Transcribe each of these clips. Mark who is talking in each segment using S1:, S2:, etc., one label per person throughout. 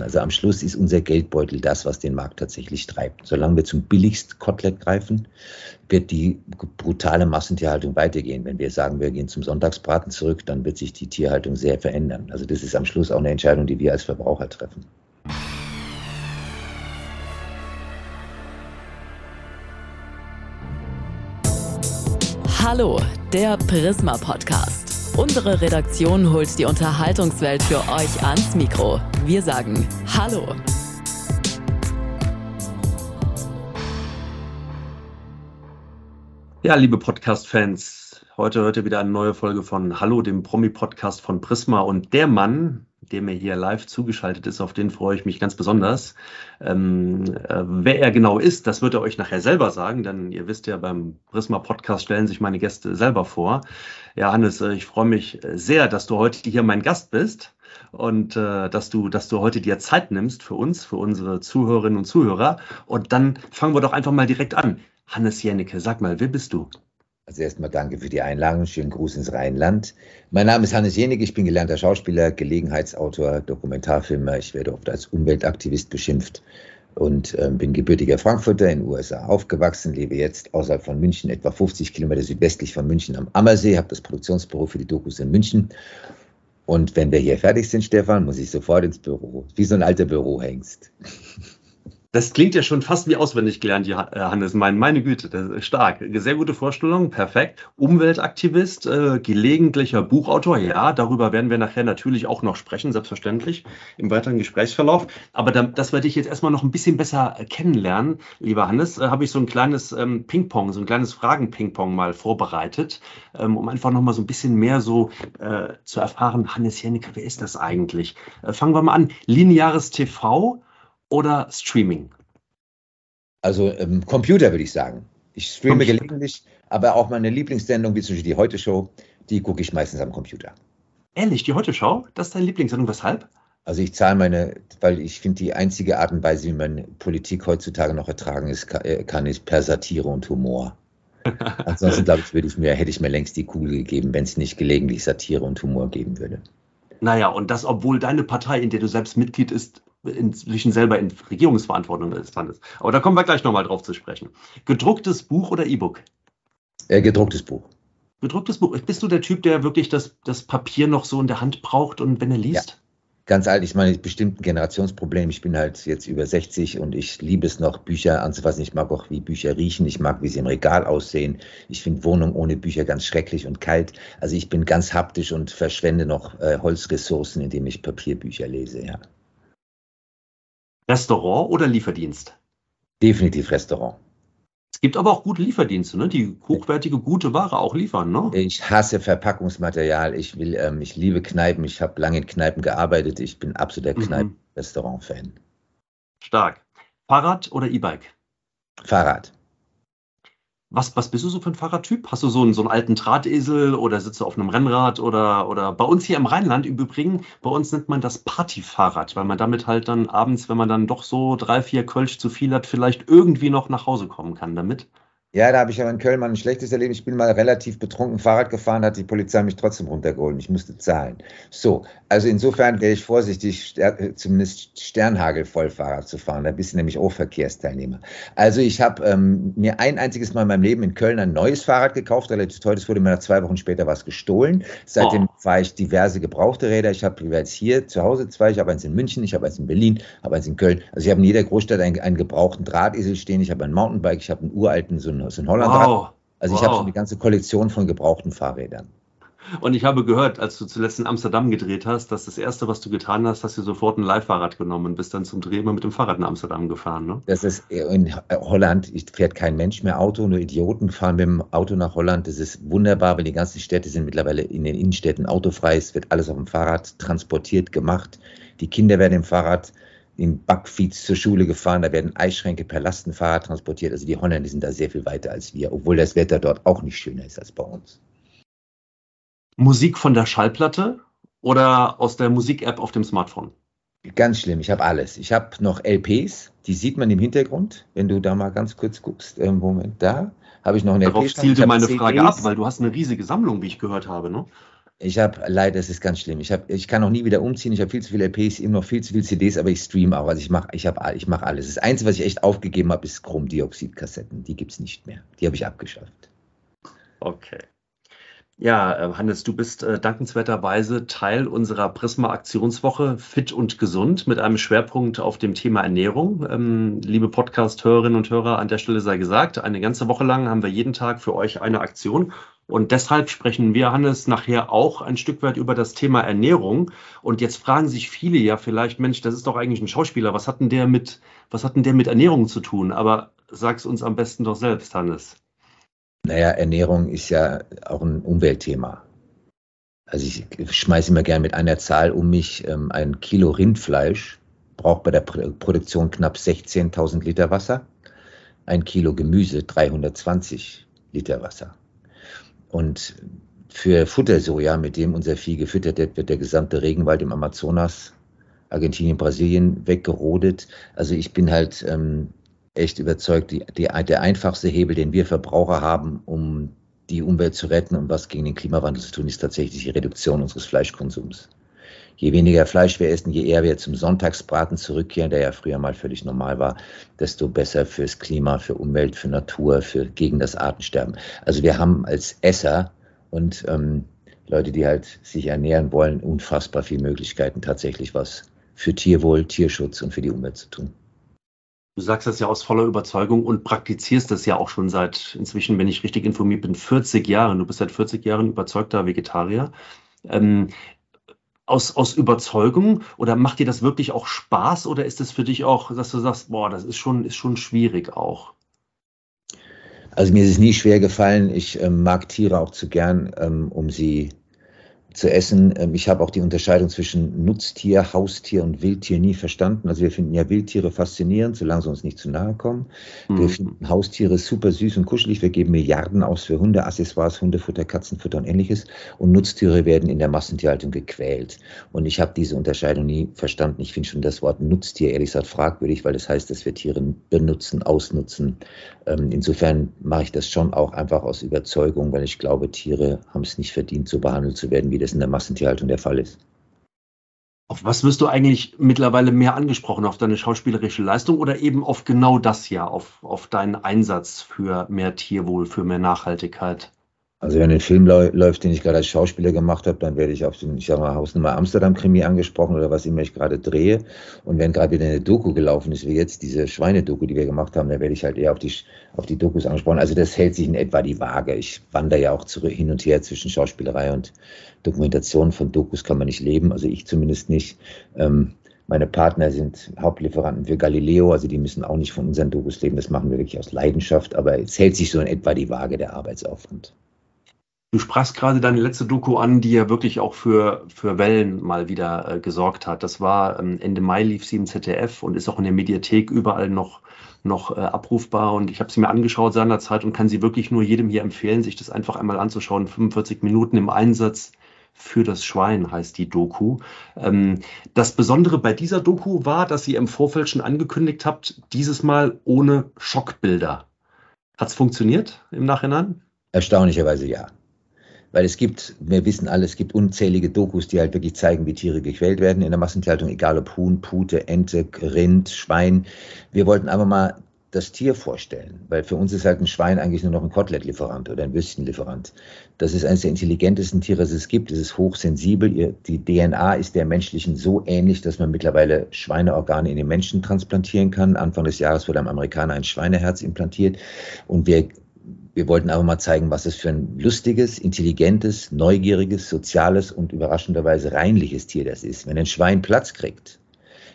S1: Also am Schluss ist unser Geldbeutel das, was den Markt tatsächlich treibt. Solange wir zum billigsten Kotelett greifen, wird die brutale Massentierhaltung weitergehen. Wenn wir sagen, wir gehen zum Sonntagsbraten zurück, dann wird sich die Tierhaltung sehr verändern. Also das ist am Schluss auch eine Entscheidung, die wir als Verbraucher treffen.
S2: Hallo, der Prisma Podcast. Unsere Redaktion holt die Unterhaltungswelt für euch ans Mikro. Wir sagen Hallo.
S3: Ja, liebe Podcast-Fans, heute hört ihr wieder eine neue Folge von Hallo, dem Promi-Podcast von Prisma. Und der Mann, der mir hier live zugeschaltet ist, auf den freue ich mich ganz besonders. Ähm, äh, wer er genau ist, das wird er euch nachher selber sagen, denn ihr wisst ja, beim Prisma Podcast stellen sich meine Gäste selber vor. Ja, Hannes, äh, ich freue mich sehr, dass du heute hier mein Gast bist und äh, dass du, dass du heute dir Zeit nimmst für uns, für unsere Zuhörerinnen und Zuhörer. Und dann fangen wir doch einfach mal direkt an. Hannes Jennecke, sag mal, wer bist du?
S1: Also erstmal danke für die Einladung. Schönen Gruß ins Rheinland. Mein Name ist Hannes Jenig. Ich bin gelernter Schauspieler, Gelegenheitsautor, Dokumentarfilmer. Ich werde oft als Umweltaktivist beschimpft und äh, bin gebürtiger Frankfurter in den USA aufgewachsen, lebe jetzt außerhalb von München, etwa 50 Kilometer südwestlich von München am Ammersee, habe das Produktionsbüro für die Dokus in München. Und wenn wir hier fertig sind, Stefan, muss ich sofort ins Büro. Wie so ein alter Bürohengst.
S3: Das klingt ja schon fast wie auswendig gelernt, äh, Hannes. Mein, meine Güte, das ist stark. Sehr gute Vorstellung, perfekt. Umweltaktivist, äh, gelegentlicher Buchautor, ja, darüber werden wir nachher natürlich auch noch sprechen, selbstverständlich, im weiteren Gesprächsverlauf. Aber da, das werde ich jetzt erstmal noch ein bisschen besser kennenlernen, lieber Hannes, äh, habe ich so ein kleines ähm, Ping-Pong, so ein kleines Fragen-Ping-Pong mal vorbereitet, ähm, um einfach nochmal so ein bisschen mehr so äh, zu erfahren, Hannes Jennecke, wer ist das eigentlich? Äh, fangen wir mal an. Lineares TV oder Streaming?
S1: Also ähm, Computer würde ich sagen. Ich streame Computer. gelegentlich, aber auch meine Lieblingssendung, wie zum Beispiel die Heute Show, die gucke ich meistens am Computer.
S3: Ehrlich, die Heute Show? Das ist deine Lieblingssendung. Weshalb?
S1: Also ich zahle meine, weil ich finde, die einzige Art und Weise, wie man Politik heutzutage noch ertragen ist, äh, kann, ist per Satire und Humor. Ansonsten, glaube ich, würde ich mir, hätte ich mir längst die Kugel gegeben, wenn es nicht gelegentlich Satire und Humor geben würde.
S3: Naja, und das, obwohl deine Partei, in der du selbst Mitglied ist, inzwischen selber in Regierungsverantwortung des Landes. Aber da kommen wir gleich nochmal drauf zu sprechen. Gedrucktes Buch oder E-Book?
S1: Äh, gedrucktes Buch.
S3: Gedrucktes Buch. Bist du der Typ, der wirklich das, das Papier noch so in der Hand braucht und wenn er liest?
S1: Ja. Ganz alt, ich meine, bestimmt ein Generationsproblem. Ich bin halt jetzt über 60 und ich liebe es noch, Bücher anzufassen. Ich mag auch, wie Bücher riechen. Ich mag, wie sie im Regal aussehen. Ich finde Wohnung ohne Bücher ganz schrecklich und kalt. Also ich bin ganz haptisch und verschwende noch äh, Holzressourcen, indem ich Papierbücher lese, ja.
S3: Restaurant oder Lieferdienst?
S1: Definitiv Restaurant.
S3: Es gibt aber auch gute Lieferdienste, ne? die hochwertige, gute Ware auch liefern. Ne?
S1: Ich hasse Verpackungsmaterial. Ich, will, ähm, ich liebe Kneipen. Ich habe lange in Kneipen gearbeitet. Ich bin absoluter mhm. Kneipen-Restaurant-Fan.
S3: Stark. Fahrrad oder E-Bike?
S1: Fahrrad.
S3: Was, was bist du so für ein Fahrradtyp? Hast du so einen, so einen alten Drahtesel oder sitzt du auf einem Rennrad oder, oder bei uns hier im Rheinland im Übrigen, bei uns nennt man das Partyfahrrad, weil man damit halt dann abends, wenn man dann doch so drei, vier Kölsch zu viel hat, vielleicht irgendwie noch nach Hause kommen kann damit.
S1: Ja, da habe ich aber in Köln mal ein schlechtes Erleben. Ich bin mal relativ betrunken Fahrrad gefahren, hat die Polizei mich trotzdem runtergeholt. Ich musste zahlen. So, also insofern wäre ich vorsichtig, zumindest Sternhagel voll Fahrrad zu fahren. Da bist du nämlich auch Verkehrsteilnehmer. Also ich habe ähm, mir ein einziges Mal in meinem Leben in Köln ein neues Fahrrad gekauft, relativ teuer. Es wurde mir nach zwei Wochen später was gestohlen. Seitdem oh. fahre ich diverse gebrauchte Räder. Ich habe jetzt hier zu Hause zwei. Ich habe eins in München, ich habe eins in Berlin, habe eins in Köln. Also ich habe in jeder Großstadt einen, einen gebrauchten Drahtesel stehen. Ich habe ein Mountainbike, ich habe einen uralten, so einen aus in Holland. Wow. Also ich wow. habe schon eine ganze Kollektion von gebrauchten Fahrrädern.
S3: Und ich habe gehört, als du zuletzt in Amsterdam gedreht hast, dass das Erste, was du getan hast, hast du sofort ein Leihfahrrad genommen und bist dann zum Dreh immer mit dem Fahrrad in Amsterdam gefahren. Ne?
S1: Das ist in Holland, fährt kein Mensch mehr Auto, nur Idioten fahren mit dem Auto nach Holland. Das ist wunderbar, weil die ganzen Städte sind mittlerweile in den Innenstädten autofrei. Es wird alles auf dem Fahrrad transportiert, gemacht. Die Kinder werden im Fahrrad in Backfeeds zur Schule gefahren, da werden Eisschränke per Lastenfahrrad transportiert. Also die Holländer sind da sehr viel weiter als wir, obwohl das Wetter dort auch nicht schöner ist als bei uns.
S3: Musik von der Schallplatte oder aus der Musik-App auf dem Smartphone?
S1: Ganz schlimm, ich habe alles. Ich habe noch LPs, die sieht man im Hintergrund, wenn du da mal ganz kurz guckst. Äh, Moment, da habe ich noch eine
S3: Darauf LP. Darauf zielte meine CDs. Frage ab, weil du hast eine riesige Sammlung, wie ich gehört habe, ne?
S1: Ich habe leider, es ist ganz schlimm. Ich, hab, ich kann auch nie wieder umziehen. Ich habe viel zu viele LPs, eben noch viel zu viele CDs, aber ich streame auch. Also ich mache ich ich mach alles. Das Einzige, was ich echt aufgegeben habe, ist Chromdioxid-Kassetten. Die gibt es nicht mehr. Die habe ich abgeschafft.
S3: Okay. Ja, äh, Hannes, du bist äh, dankenswerterweise Teil unserer Prisma-Aktionswoche Fit und Gesund mit einem Schwerpunkt auf dem Thema Ernährung. Ähm, liebe Podcast-Hörerinnen und Hörer, an der Stelle sei gesagt, eine ganze Woche lang haben wir jeden Tag für euch eine Aktion und deshalb sprechen wir, Hannes, nachher auch ein Stück weit über das Thema Ernährung. Und jetzt fragen sich viele ja vielleicht, Mensch, das ist doch eigentlich ein Schauspieler. Was hat denn der mit, was hat denn der mit Ernährung zu tun? Aber sag's uns am besten doch selbst, Hannes.
S1: Naja, Ernährung ist ja auch ein Umweltthema. Also ich schmeiße immer gerne mit einer Zahl um mich. Ähm, ein Kilo Rindfleisch braucht bei der Produktion knapp 16.000 Liter Wasser. Ein Kilo Gemüse 320 Liter Wasser. Und für Futtersoja, mit dem unser Vieh gefüttert wird, wird der gesamte Regenwald im Amazonas, Argentinien, Brasilien weggerodet. Also ich bin halt ähm, echt überzeugt, die, die, der einfachste Hebel, den wir Verbraucher haben, um die Umwelt zu retten und was gegen den Klimawandel zu tun, ist tatsächlich die Reduktion unseres Fleischkonsums. Je weniger Fleisch wir essen, je eher wir zum Sonntagsbraten zurückkehren, der ja früher mal völlig normal war, desto besser fürs Klima, für Umwelt, für Natur, für gegen das Artensterben. Also wir haben als Esser und ähm, Leute, die halt sich ernähren wollen, unfassbar viele Möglichkeiten, tatsächlich was für Tierwohl, Tierschutz und für die Umwelt zu tun.
S3: Du sagst das ja aus voller Überzeugung und praktizierst das ja auch schon seit inzwischen, wenn ich richtig informiert bin, 40 Jahren. Du bist seit 40 Jahren überzeugter Vegetarier. Ähm, aus, aus Überzeugung oder macht dir das wirklich auch Spaß oder ist es für dich auch, dass du sagst, boah, das ist schon, ist schon schwierig auch?
S1: Also mir ist es nie schwer gefallen. Ich ähm, mag Tiere auch zu gern, ähm, um sie zu essen. Ähm, ich habe auch die Unterscheidung zwischen Nutztier, Haustier und Wildtier nie verstanden. Also wir finden ja Wildtiere faszinierend, solange sie uns nicht zu nahe kommen. Mhm. Wir finden Haustiere super süß und kuschelig. Wir geben Milliarden aus für Hunde, Accessoires, Hundefutter, Katzenfutter und ähnliches. Und Nutztiere werden in der Massentierhaltung gequält. Und ich habe diese Unterscheidung nie verstanden. Ich finde schon das Wort Nutztier ehrlich gesagt fragwürdig, weil das heißt, dass wir Tiere benutzen, ausnutzen. Ähm, insofern mache ich das schon auch einfach aus Überzeugung, weil ich glaube, Tiere haben es nicht verdient, so behandelt zu werden, wie das das in der Massentierhaltung der Fall ist.
S3: Auf was wirst du eigentlich mittlerweile mehr angesprochen? Auf deine schauspielerische Leistung oder eben auf genau das hier, auf, auf deinen Einsatz für mehr Tierwohl, für mehr Nachhaltigkeit?
S1: Also wenn ein Film läuft, den ich gerade als Schauspieler gemacht habe, dann werde ich auf den, ich sag mal, Hausnummer Amsterdam-Krimi angesprochen oder was immer ich gerade drehe. Und wenn gerade wieder eine Doku gelaufen ist, wie jetzt diese Schweinedoku, die wir gemacht haben, dann werde ich halt eher auf die, auf die Dokus angesprochen. Also das hält sich in etwa die Waage. Ich wandere ja auch zurück, hin und her zwischen Schauspielerei und Dokumentation. Von Dokus kann man nicht leben, also ich zumindest nicht. Ähm, meine Partner sind Hauptlieferanten für Galileo, also die müssen auch nicht von unseren Dokus leben. Das machen wir wirklich aus Leidenschaft, aber es hält sich so in etwa die Waage der Arbeitsaufwand.
S3: Du sprachst gerade deine letzte Doku an, die ja wirklich auch für, für Wellen mal wieder äh, gesorgt hat. Das war ähm, Ende Mai lief sie im ZDF und ist auch in der Mediathek überall noch, noch äh, abrufbar. Und ich habe sie mir angeschaut seinerzeit und kann sie wirklich nur jedem hier empfehlen, sich das einfach einmal anzuschauen. 45 Minuten im Einsatz für das Schwein heißt die Doku. Ähm, das Besondere bei dieser Doku war, dass ihr im Vorfeld schon angekündigt habt, dieses Mal ohne Schockbilder. Hat es funktioniert im Nachhinein?
S1: Erstaunlicherweise ja. Weil es gibt, wir wissen alle, es gibt unzählige Dokus, die halt wirklich zeigen, wie Tiere gequält werden in der Massentierhaltung, egal ob Huhn, Pute, Ente, Rind, Schwein. Wir wollten aber mal das Tier vorstellen, weil für uns ist halt ein Schwein eigentlich nur noch ein Kotelettlieferant oder ein Würstchenlieferant. Das ist eines der intelligentesten Tiere, das es gibt. Es ist hochsensibel. Die DNA ist der menschlichen so ähnlich, dass man mittlerweile Schweineorgane in den Menschen transplantieren kann. Anfang des Jahres wurde am Amerikaner ein Schweineherz implantiert und wir wir wollten einfach mal zeigen, was es für ein lustiges, intelligentes, neugieriges, soziales und überraschenderweise reinliches Tier das ist. Wenn ein Schwein Platz kriegt,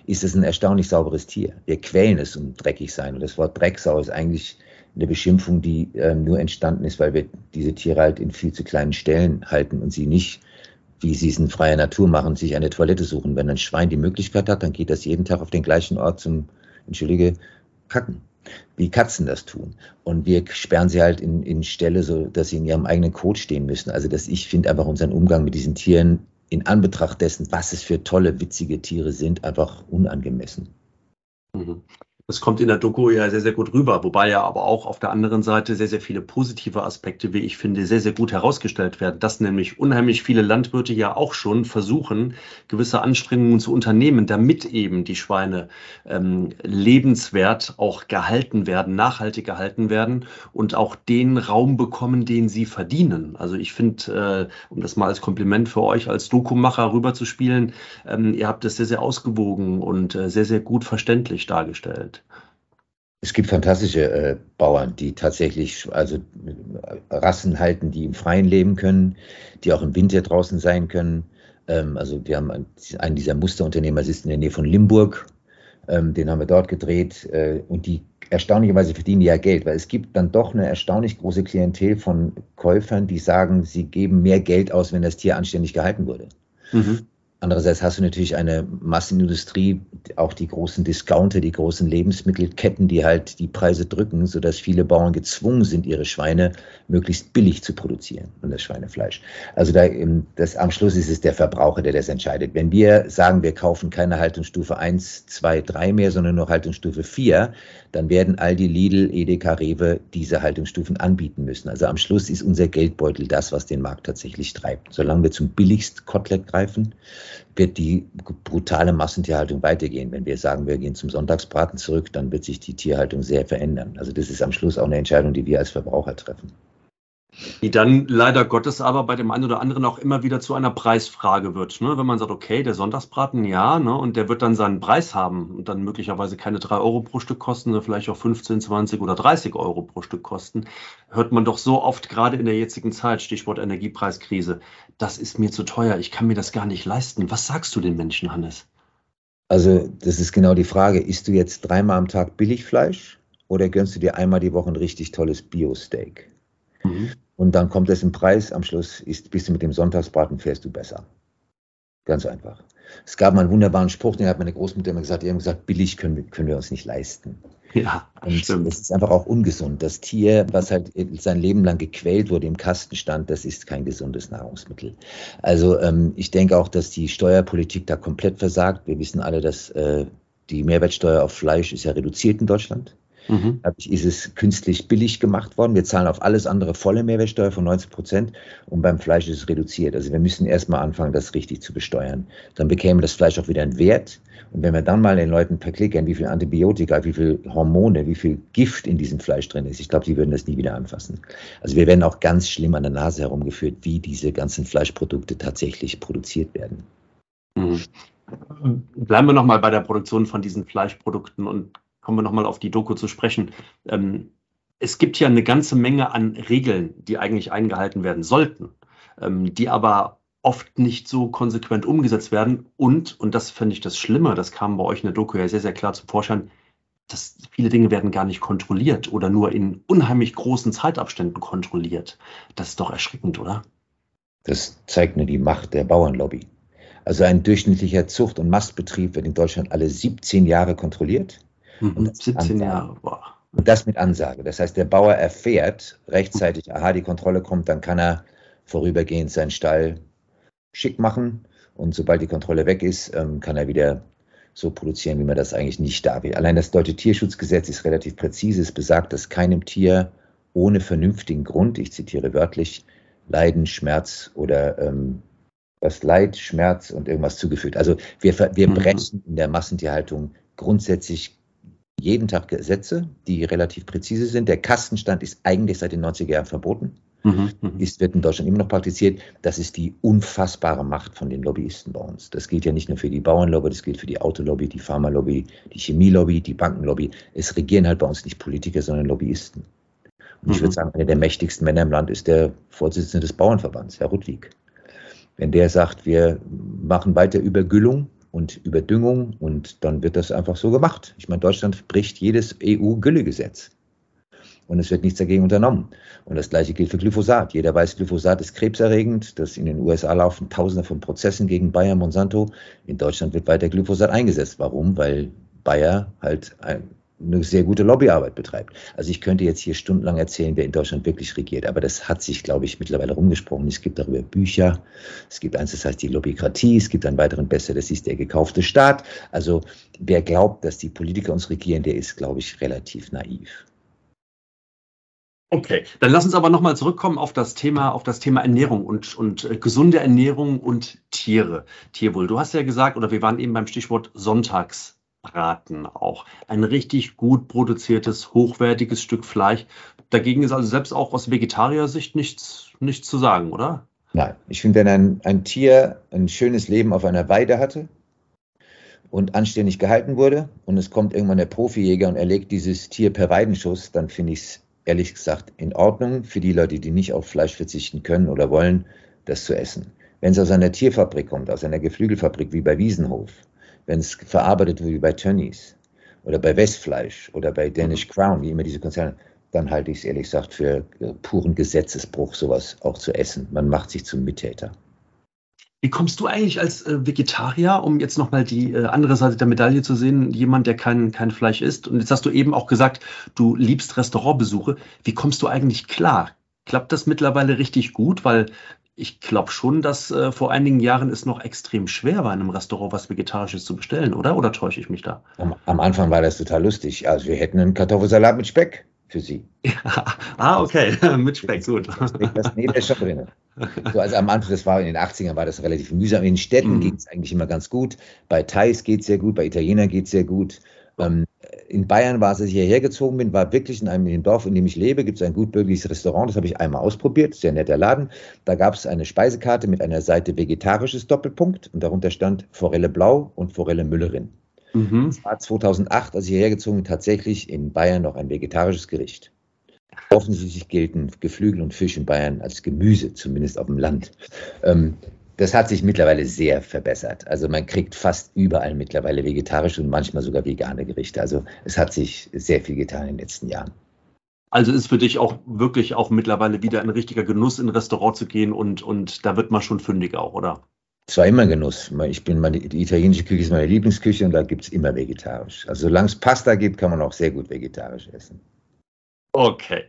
S1: ist es ein erstaunlich sauberes Tier. Wir quälen es um dreckig sein. Und das Wort Drecksau ist eigentlich eine Beschimpfung, die äh, nur entstanden ist, weil wir diese Tiere halt in viel zu kleinen Stellen halten und sie nicht, wie sie es in freier Natur machen, sich eine Toilette suchen. Wenn ein Schwein die Möglichkeit hat, dann geht das jeden Tag auf den gleichen Ort zum, entschuldige, kacken wie Katzen das tun. Und wir sperren sie halt in, in Ställe, so dass sie in ihrem eigenen Code stehen müssen. Also dass ich finde einfach unseren Umgang mit diesen Tieren in Anbetracht dessen, was es für tolle, witzige Tiere sind, einfach unangemessen.
S3: Mhm. Das kommt in der Doku ja sehr, sehr gut rüber, wobei ja aber auch auf der anderen Seite sehr, sehr viele positive Aspekte, wie ich finde, sehr, sehr gut herausgestellt werden, dass nämlich unheimlich viele Landwirte ja auch schon versuchen, gewisse Anstrengungen zu unternehmen, damit eben die Schweine ähm, lebenswert auch gehalten werden, nachhaltig gehalten werden und auch den Raum bekommen, den sie verdienen. Also ich finde, äh, um das mal als Kompliment für euch als Dokumacher rüberzuspielen, ähm, ihr habt das sehr, sehr ausgewogen und äh, sehr, sehr gut verständlich dargestellt.
S1: Es gibt fantastische äh, Bauern, die tatsächlich also Rassen halten, die im Freien leben können, die auch im Winter draußen sein können. Ähm, also wir haben einen dieser Musterunternehmer, sitzt in der Nähe von Limburg, ähm, den haben wir dort gedreht äh, und die erstaunlicherweise verdienen ja Geld, weil es gibt dann doch eine erstaunlich große Klientel von Käufern, die sagen, sie geben mehr Geld aus, wenn das Tier anständig gehalten wurde. Mhm. Andererseits hast du natürlich eine Massenindustrie, auch die großen Discounter, die großen Lebensmittelketten, die halt die Preise drücken, sodass viele Bauern gezwungen sind, ihre Schweine möglichst billig zu produzieren und das Schweinefleisch. Also da, das, am Schluss ist es der Verbraucher, der das entscheidet. Wenn wir sagen, wir kaufen keine Haltungsstufe 1, 2, 3 mehr, sondern nur Haltungsstufe 4, dann werden all die Lidl, Edeka, Rewe diese Haltungsstufen anbieten müssen. Also am Schluss ist unser Geldbeutel das, was den Markt tatsächlich treibt. Solange wir zum billigst Kotelett greifen, wird die brutale Massentierhaltung weitergehen. Wenn wir sagen, wir gehen zum Sonntagsbraten zurück, dann wird sich die Tierhaltung sehr verändern. Also das ist am Schluss auch eine Entscheidung, die wir als Verbraucher treffen.
S3: Die dann leider Gottes aber bei dem einen oder anderen auch immer wieder zu einer Preisfrage wird. Ne? Wenn man sagt, okay, der Sonntagsbraten, ja, ne? und der wird dann seinen Preis haben und dann möglicherweise keine drei Euro pro Stück kosten, sondern vielleicht auch 15, 20 oder 30 Euro pro Stück kosten, hört man doch so oft, gerade in der jetzigen Zeit, Stichwort Energiepreiskrise, das ist mir zu teuer, ich kann mir das gar nicht leisten. Was sagst du den Menschen, Hannes?
S1: Also, das ist genau die Frage. Isst du jetzt dreimal am Tag Billigfleisch oder gönnst du dir einmal die Woche ein richtig tolles Bio-Steak? Mhm. Und dann kommt es im Preis, am Schluss ist, bist du mit dem Sonntagsbraten, fährst du besser. Ganz einfach. Es gab mal einen wunderbaren Spruch, den hat meine Großmutter immer gesagt, die haben gesagt, billig können wir, können wir uns nicht leisten.
S3: Ja,
S1: und stimmt. Das ist einfach auch ungesund. Das Tier, was halt sein Leben lang gequält wurde, im Kasten stand, das ist kein gesundes Nahrungsmittel. Also ähm, ich denke auch, dass die Steuerpolitik da komplett versagt. Wir wissen alle, dass äh, die Mehrwertsteuer auf Fleisch ist ja reduziert in Deutschland. Mhm. Dadurch ist es künstlich billig gemacht worden. Wir zahlen auf alles andere volle Mehrwertsteuer von 90 Prozent und beim Fleisch ist es reduziert. Also wir müssen erstmal anfangen, das richtig zu besteuern. Dann bekäme das Fleisch auch wieder einen Wert. Und wenn wir dann mal den Leuten verklickern, wie viel Antibiotika, wie viel Hormone, wie viel Gift in diesem Fleisch drin ist, ich glaube, die würden das nie wieder anfassen. Also wir werden auch ganz schlimm an der Nase herumgeführt, wie diese ganzen Fleischprodukte tatsächlich produziert werden.
S3: Mhm. Bleiben wir nochmal bei der Produktion von diesen Fleischprodukten und kommen wir nochmal auf die Doku zu sprechen. Ähm, es gibt ja eine ganze Menge an Regeln, die eigentlich eingehalten werden sollten, ähm, die aber oft nicht so konsequent umgesetzt werden. Und, und das fände ich das Schlimme, das kam bei euch in der Doku ja sehr, sehr klar zum Vorschein, dass viele Dinge werden gar nicht kontrolliert oder nur in unheimlich großen Zeitabständen kontrolliert. Das ist doch erschreckend, oder?
S1: Das zeigt nur die Macht der Bauernlobby. Also ein durchschnittlicher Zucht- und Mastbetrieb wird in Deutschland alle 17 Jahre kontrolliert.
S3: Mhm, 17 Jahre, boah.
S1: Und das mit Ansage. Das heißt, der Bauer erfährt rechtzeitig, aha, die Kontrolle kommt, dann kann er vorübergehend seinen Stall schick machen. Und sobald die Kontrolle weg ist, ähm, kann er wieder so produzieren, wie man das eigentlich nicht da will. Allein das deutsche Tierschutzgesetz ist relativ präzise. Es besagt, dass keinem Tier ohne vernünftigen Grund, ich zitiere wörtlich, Leiden, Schmerz oder ähm, was Leid, Schmerz und irgendwas zugefügt. Also wir, wir mhm. brechen in der Massentierhaltung grundsätzlich jeden Tag Gesetze, die relativ präzise sind. Der Kastenstand ist eigentlich seit den 90er Jahren verboten. Mhm, mhm, ist, wird in Deutschland immer noch praktiziert. Das ist die unfassbare Macht von den Lobbyisten bei uns. Das gilt ja nicht nur für die Bauernlobby, das gilt für die Autolobby, die Pharmalobby, die Chemielobby, die Bankenlobby. Es regieren halt bei uns nicht Politiker, sondern Lobbyisten. Und ich würde mhm. sagen, einer der mächtigsten Männer im Land ist der Vorsitzende des Bauernverbands, Herr Rudwig. Wenn der sagt, wir machen weiter Übergüllung und Überdüngung und dann wird das einfach so gemacht. Ich meine, Deutschland bricht jedes EU-Güllegesetz und es wird nichts dagegen unternommen. Und das gleiche gilt für Glyphosat. Jeder weiß, Glyphosat ist krebserregend. Das in den USA laufen Tausende von Prozessen gegen Bayer, Monsanto. In Deutschland wird weiter Glyphosat eingesetzt. Warum? Weil Bayer halt eine sehr gute Lobbyarbeit betreibt. Also ich könnte jetzt hier stundenlang erzählen, wer in Deutschland wirklich regiert, aber das hat sich, glaube ich, mittlerweile rumgesprochen. Es gibt darüber Bücher, es gibt eins, das heißt die Lobbykratie, es gibt einen weiteren besser, das ist der gekaufte Staat. Also wer glaubt, dass die Politiker uns regieren, der ist, glaube ich, relativ naiv.
S3: Okay, dann lass uns aber nochmal zurückkommen auf das Thema, auf das Thema Ernährung und, und äh, gesunde Ernährung und Tiere, Tierwohl. Du hast ja gesagt, oder wir waren eben beim Stichwort Sonntagsbraten auch. Ein richtig gut produziertes, hochwertiges Stück Fleisch. Dagegen ist also selbst auch aus Vegetariersicht nichts, nichts zu sagen, oder?
S1: Nein, ich finde, wenn ein, ein Tier ein schönes Leben auf einer Weide hatte und anständig gehalten wurde und es kommt irgendwann der Profijäger und erlegt dieses Tier per Weidenschuss, dann finde ich es ehrlich gesagt in Ordnung für die Leute, die nicht auf Fleisch verzichten können oder wollen, das zu essen. Wenn es aus einer Tierfabrik kommt, aus einer Geflügelfabrik wie bei Wiesenhof, wenn es verarbeitet wird wie bei Tönnies oder bei Westfleisch oder bei Danish Crown, wie immer diese Konzerne, dann halte ich es ehrlich gesagt für puren Gesetzesbruch, sowas auch zu essen. Man macht sich zum Mittäter.
S3: Wie kommst du eigentlich als äh, Vegetarier, um jetzt nochmal die äh, andere Seite der Medaille zu sehen, jemand, der kein, kein Fleisch isst? Und jetzt hast du eben auch gesagt, du liebst Restaurantbesuche. Wie kommst du eigentlich klar? Klappt das mittlerweile richtig gut? Weil ich glaube schon, dass äh, vor einigen Jahren es noch extrem schwer war, in einem Restaurant was Vegetarisches zu bestellen, oder? Oder täusche ich mich da?
S1: Am, am Anfang war das total lustig. Also wir hätten einen Kartoffelsalat mit Speck für Sie.
S3: Ja. Ah, okay, mit Speck, gut.
S1: Das, nee, ist schon drin. So, also am Anfang, das war in den 80ern, war das relativ mühsam. In den Städten mm. ging es eigentlich immer ganz gut. Bei Thais geht es sehr gut, bei Italienern geht es sehr gut. Ähm, in Bayern war es, als ich hierher gezogen bin, war wirklich in einem in dem Dorf, in dem ich lebe, gibt es ein gutbürgerliches Restaurant. Das habe ich einmal ausprobiert, sehr netter Laden. Da gab es eine Speisekarte mit einer Seite vegetarisches Doppelpunkt und darunter stand Forelle Blau und Forelle Müllerin. Mhm. Das war 2008, als ich hierher gezogen bin, tatsächlich in Bayern noch ein vegetarisches Gericht. Offensichtlich gelten Geflügel und Fisch in Bayern als Gemüse, zumindest auf dem Land. Ähm, das hat sich mittlerweile sehr verbessert. Also man kriegt fast überall mittlerweile vegetarische und manchmal sogar vegane Gerichte. Also es hat sich sehr viel getan in den letzten Jahren.
S3: Also ist für dich auch wirklich auch mittlerweile wieder ein richtiger Genuss, in ein Restaurant zu gehen und, und da wird man schon fündig auch, oder?
S1: Es war immer Genuss. Ich bin meine, die italienische Küche ist meine Lieblingsküche und da gibt es immer vegetarisch. Also solange es Pasta gibt, kann man auch sehr gut vegetarisch essen.
S3: Okay.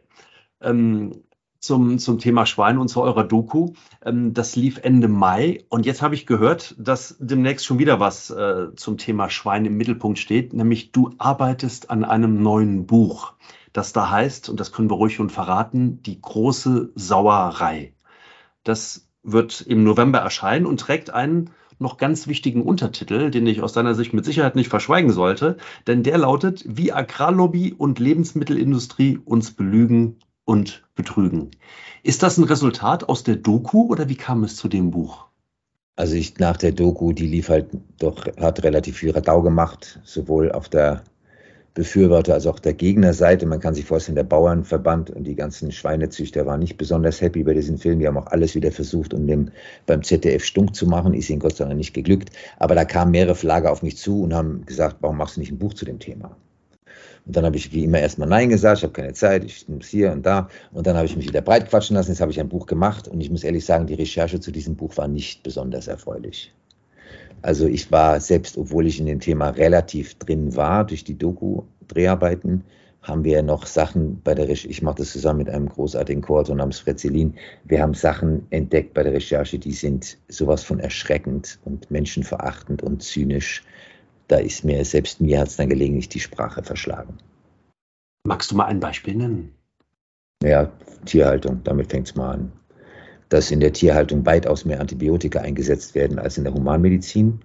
S3: Ähm, zum, zum Thema Schwein und zu eurer Doku. Ähm, das lief Ende Mai und jetzt habe ich gehört, dass demnächst schon wieder was äh, zum Thema Schwein im Mittelpunkt steht, nämlich du arbeitest an einem neuen Buch, das da heißt, und das können wir ruhig schon verraten, die große Sauerei. Das wird im November erscheinen und trägt einen noch ganz wichtigen Untertitel, den ich aus deiner Sicht mit Sicherheit nicht verschweigen sollte, denn der lautet, wie Agrarlobby und Lebensmittelindustrie uns belügen und betrügen. Ist das ein Resultat aus der Doku oder wie kam es zu dem Buch?
S1: Also ich nach der Doku, die lief halt doch, hat relativ viel Radau gemacht, sowohl auf der Befürworter als auch der Gegnerseite. Man kann sich vorstellen, der Bauernverband und die ganzen Schweinezüchter waren nicht besonders happy bei diesem Film. Die haben auch alles wieder versucht, um den beim ZDF stunk zu machen. Ist ihnen Gott sei Dank nicht geglückt. Aber da kamen mehrere Verlage auf mich zu und haben gesagt, warum machst du nicht ein Buch zu dem Thema? Und dann habe ich wie immer erstmal Nein gesagt, ich habe keine Zeit, ich muss hier und da. Und dann habe ich mich wieder breit quatschen lassen, jetzt habe ich ein Buch gemacht und ich muss ehrlich sagen, die Recherche zu diesem Buch war nicht besonders erfreulich. Also ich war selbst, obwohl ich in dem Thema relativ drin war, durch die Doku-Dreharbeiten, haben wir noch Sachen bei der Recherche, ich mache das zusammen mit einem großartigen Koordinator namens Fretzelin, wir haben Sachen entdeckt bei der Recherche, die sind sowas von erschreckend und menschenverachtend und zynisch. Da ist mir, selbst mir hat es dann gelegentlich die Sprache verschlagen.
S3: Magst du mal ein Beispiel nennen?
S1: Ja, Tierhaltung, damit fängt es mal an dass in der Tierhaltung weitaus mehr Antibiotika eingesetzt werden als in der Humanmedizin.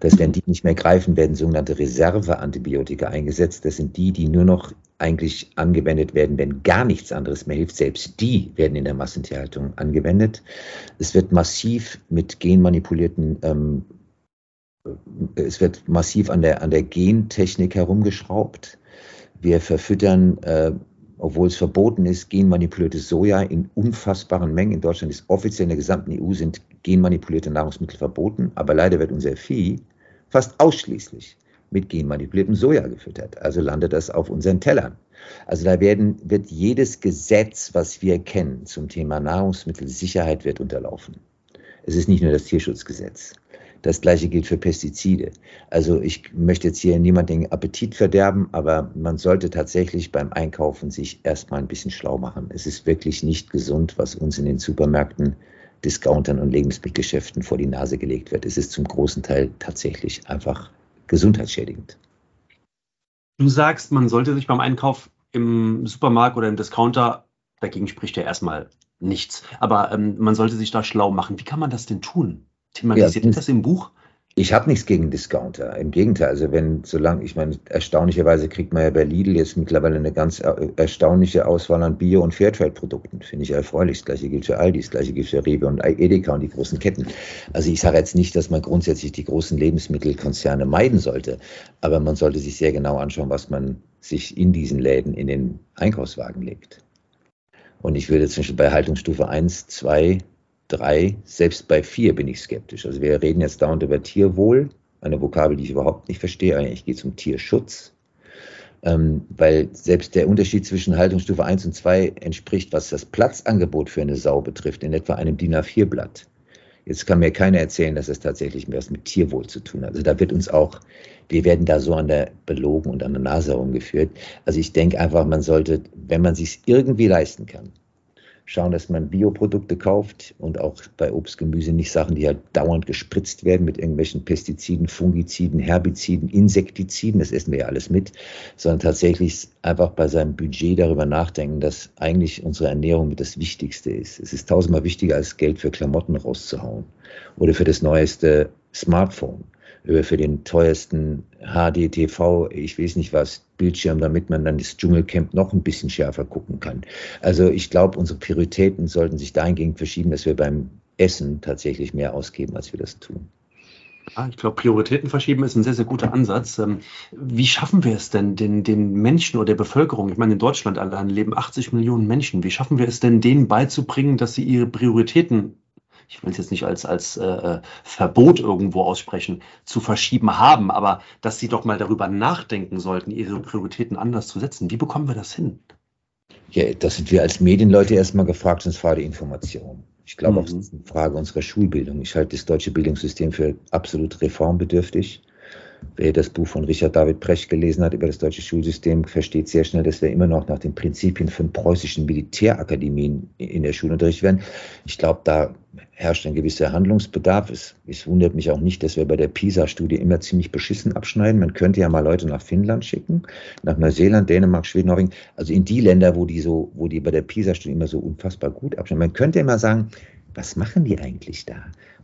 S1: Dass wenn die nicht mehr greifen, werden sogenannte Reserveantibiotika eingesetzt. Das sind die, die nur noch eigentlich angewendet werden, wenn gar nichts anderes mehr hilft. Selbst die werden in der Massentierhaltung angewendet. Es wird massiv mit genmanipulierten, ähm, es wird massiv an der, an der Gentechnik herumgeschraubt. Wir verfüttern äh, obwohl es verboten ist, genmanipuliertes Soja in unfassbaren Mengen. In Deutschland ist offiziell in der gesamten EU sind genmanipulierte Nahrungsmittel verboten, aber leider wird unser Vieh fast ausschließlich mit genmanipuliertem Soja gefüttert. Also landet das auf unseren Tellern. Also da werden, wird jedes Gesetz, was wir kennen zum Thema Nahrungsmittelsicherheit, wird unterlaufen. Es ist nicht nur das Tierschutzgesetz. Das gleiche gilt für Pestizide. Also ich möchte jetzt hier niemanden den Appetit verderben, aber man sollte tatsächlich beim Einkaufen sich erstmal ein bisschen schlau machen. Es ist wirklich nicht gesund, was uns in den Supermärkten, Discountern und Lebensmittelgeschäften vor die Nase gelegt wird. Es ist zum großen Teil tatsächlich einfach gesundheitsschädigend.
S3: Du sagst, man sollte sich beim Einkauf im Supermarkt oder im Discounter, dagegen spricht ja erstmal nichts, aber ähm, man sollte sich da schlau machen. Wie kann man das denn tun? Thematisiert ja, das im Buch?
S1: Ich habe nichts gegen Discounter. Im Gegenteil, also wenn, solange, ich meine, erstaunlicherweise kriegt man ja bei Lidl jetzt mittlerweile eine ganz erstaunliche Auswahl an Bio- und Fairtrade-Produkten. Finde ich erfreulich. Das gleiche gilt für Aldi, das gleiche gilt für Rewe und Edeka und die großen Ketten. Also ich sage jetzt nicht, dass man grundsätzlich die großen Lebensmittelkonzerne meiden sollte, aber man sollte sich sehr genau anschauen, was man sich in diesen Läden in den Einkaufswagen legt. Und ich würde zum Beispiel bei Haltungsstufe 1, 2, drei, selbst bei vier bin ich skeptisch. Also wir reden jetzt dauernd über Tierwohl, eine Vokabel, die ich überhaupt nicht verstehe. Eigentlich geht es um Tierschutz. Ähm, weil selbst der Unterschied zwischen Haltungsstufe 1 und 2 entspricht, was das Platzangebot für eine Sau betrifft, in etwa einem DIN A4-Blatt. Jetzt kann mir keiner erzählen, dass es tatsächlich was mit Tierwohl zu tun hat. Also da wird uns auch, wir werden da so an der belogen und an der Nase herumgeführt. Also ich denke einfach, man sollte, wenn man sich irgendwie leisten kann, schauen, dass man Bioprodukte kauft und auch bei Obst, Gemüse nicht Sachen, die halt dauernd gespritzt werden mit irgendwelchen Pestiziden, Fungiziden, Herbiziden, Insektiziden, das essen wir ja alles mit, sondern tatsächlich einfach bei seinem Budget darüber nachdenken, dass eigentlich unsere Ernährung mit das Wichtigste ist. Es ist tausendmal wichtiger, als Geld für Klamotten rauszuhauen oder für das neueste Smartphone für den teuersten HDTV, ich weiß nicht was, Bildschirm, damit man dann das Dschungelcamp noch ein bisschen schärfer gucken kann. Also ich glaube, unsere Prioritäten sollten sich dahingehend verschieben, dass wir beim Essen tatsächlich mehr ausgeben, als wir das tun.
S3: Ja, ich glaube, Prioritäten verschieben ist ein sehr, sehr guter Ansatz. Ähm, wie schaffen wir es denn, den, den Menschen oder der Bevölkerung, ich meine, in Deutschland allein leben 80 Millionen Menschen, wie schaffen wir es denn, denen beizubringen, dass sie ihre Prioritäten ich will es jetzt nicht als, als äh, äh, Verbot irgendwo aussprechen, zu verschieben haben, aber dass sie doch mal darüber nachdenken sollten, ihre Prioritäten anders zu setzen. Wie bekommen wir das hin?
S1: Ja, das sind wir als Medienleute erstmal gefragt, sonst Frage Information. Ich glaube mhm. auch, das ist eine Frage unserer Schulbildung. Ich halte das deutsche Bildungssystem für absolut reformbedürftig. Wer das Buch von Richard David Precht gelesen hat über das deutsche Schulsystem, versteht sehr schnell, dass wir immer noch nach den Prinzipien von preußischen Militärakademien in der Schule unterrichtet werden. Ich glaube, da herrscht ein gewisser Handlungsbedarf. Es, es wundert mich auch nicht, dass wir bei der PISA-Studie immer ziemlich beschissen abschneiden. Man könnte ja mal Leute nach Finnland schicken, nach Neuseeland, Dänemark, Schweden, Norwegen, also in die Länder, wo die so, wo die bei der PISA-Studie immer so unfassbar gut abschneiden. Man könnte immer sagen, was machen die eigentlich da?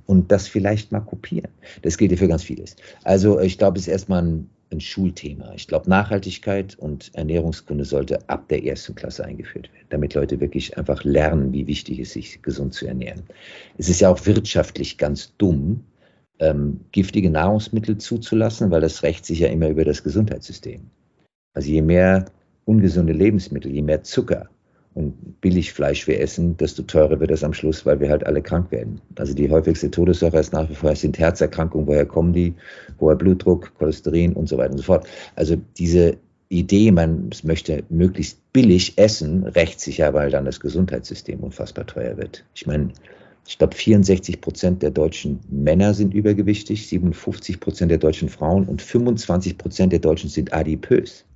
S1: Und das vielleicht mal kopieren. Das gilt ja für ganz vieles. Also ich glaube, es ist erstmal ein, ein Schulthema. Ich glaube, Nachhaltigkeit und Ernährungskunde sollte ab der ersten Klasse eingeführt werden, damit Leute wirklich einfach lernen, wie wichtig es ist, sich gesund zu ernähren. Es ist ja auch wirtschaftlich ganz dumm, ähm, giftige Nahrungsmittel zuzulassen, weil das rächt sich ja immer über das Gesundheitssystem. Also je mehr ungesunde Lebensmittel, je mehr Zucker, und Billigfleisch wir essen, desto teurer wird es am Schluss, weil wir halt alle krank werden. Also die häufigste Todesursache ist nach wie vor sind Herzerkrankungen, woher kommen die, hoher Blutdruck, Cholesterin und so weiter und so fort. Also diese Idee, man möchte möglichst billig essen, rächt sich ja, weil dann das Gesundheitssystem unfassbar teuer wird. Ich meine, ich glaube, 64 Prozent der deutschen Männer sind übergewichtig, 57 Prozent der deutschen Frauen und 25 Prozent der Deutschen sind adipös.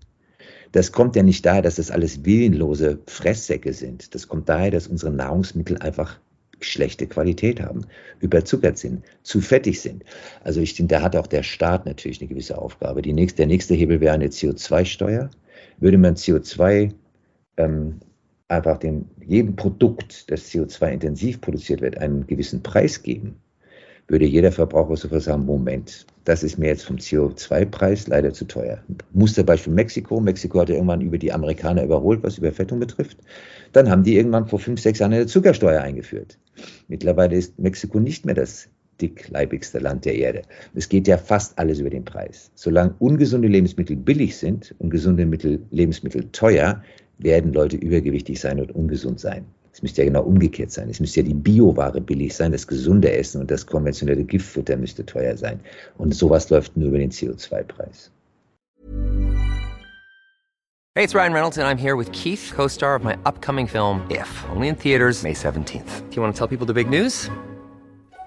S1: Das kommt ja nicht daher, dass das alles willenlose Fresssäcke sind. Das kommt daher, dass unsere Nahrungsmittel einfach schlechte Qualität haben, überzuckert sind, zu fettig sind. Also ich finde, da hat auch der Staat natürlich eine gewisse Aufgabe. Die nächste, der nächste Hebel wäre eine CO2-Steuer. Würde man CO2 ähm, einfach dem jedem Produkt, das CO2-intensiv produziert wird, einen gewissen Preis geben, würde jeder Verbraucher sofort sagen, Moment, das ist mir jetzt vom CO2-Preis leider zu teuer. Musterbeispiel Mexiko. Mexiko hat ja irgendwann über die Amerikaner überholt, was Überfettung betrifft. Dann haben die irgendwann vor fünf, sechs Jahren eine Zuckersteuer eingeführt. Mittlerweile ist Mexiko nicht mehr das dickleibigste Land der Erde. Es geht ja fast alles über den Preis. Solange ungesunde Lebensmittel billig sind und gesunde Mittel, Lebensmittel teuer, werden Leute übergewichtig sein und ungesund sein. Es müsste ja genau umgekehrt sein. Es müsste ja die Bioware billig sein, das gesunde Essen und das konventionelle Giftfutter müsste teuer sein. Und sowas läuft nur über den CO2-Preis.
S4: Hey, it's Ryan Reynolds, and I'm here with Keith, co star of my upcoming film, If, only in theaters, May 17th. Do you want to tell people the big news?